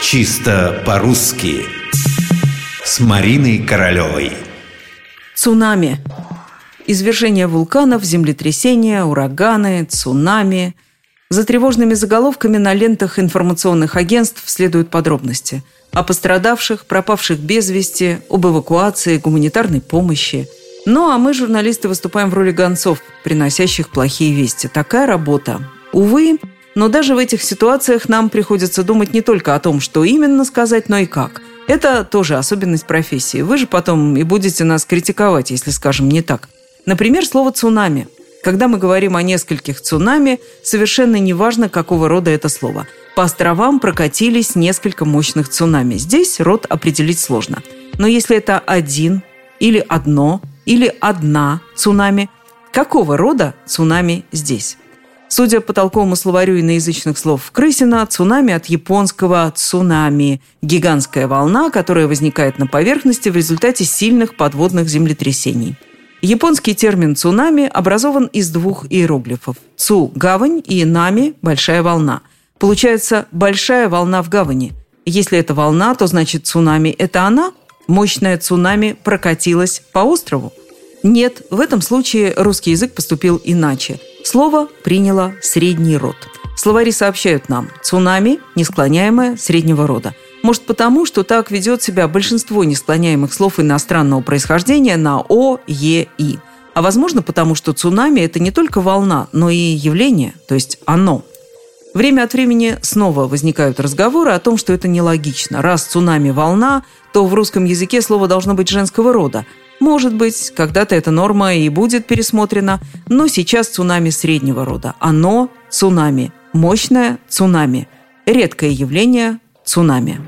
Чисто по-русски С Мариной Королевой Цунами. Извержение вулканов, землетрясения, ураганы, цунами. За тревожными заголовками на лентах информационных агентств следуют подробности. О пострадавших, пропавших без вести, об эвакуации, гуманитарной помощи. Ну, а мы, журналисты, выступаем в роли гонцов, приносящих плохие вести. Такая работа. Увы, но даже в этих ситуациях нам приходится думать не только о том, что именно сказать, но и как. Это тоже особенность профессии. Вы же потом и будете нас критиковать, если скажем не так. Например, слово «цунами». Когда мы говорим о нескольких цунами, совершенно неважно, какого рода это слово. По островам прокатились несколько мощных цунами. Здесь род определить сложно. Но если это один или одно или одна цунами, какого рода цунами здесь? Судя по толковому словарю иноязычных слов Крысина, цунами от японского «цунами» – гигантская волна, которая возникает на поверхности в результате сильных подводных землетрясений. Японский термин «цунами» образован из двух иероглифов – «цу» – гавань и «нами» – большая волна. Получается «большая волна в гавани». Если это волна, то значит цунами – это она? Мощная цунами прокатилась по острову? Нет, в этом случае русский язык поступил иначе – Слово приняло средний род. Словари сообщают нам «цунами» – несклоняемое среднего рода. Может потому, что так ведет себя большинство несклоняемых слов иностранного происхождения на «о», «е», «и». А возможно потому, что цунами – это не только волна, но и явление, то есть оно. Время от времени снова возникают разговоры о том, что это нелогично. Раз цунами – волна, то в русском языке слово должно быть женского рода – может быть, когда-то эта норма и будет пересмотрена, но сейчас цунами среднего рода. Оно – цунами. Мощное – цунами. Редкое явление – цунами.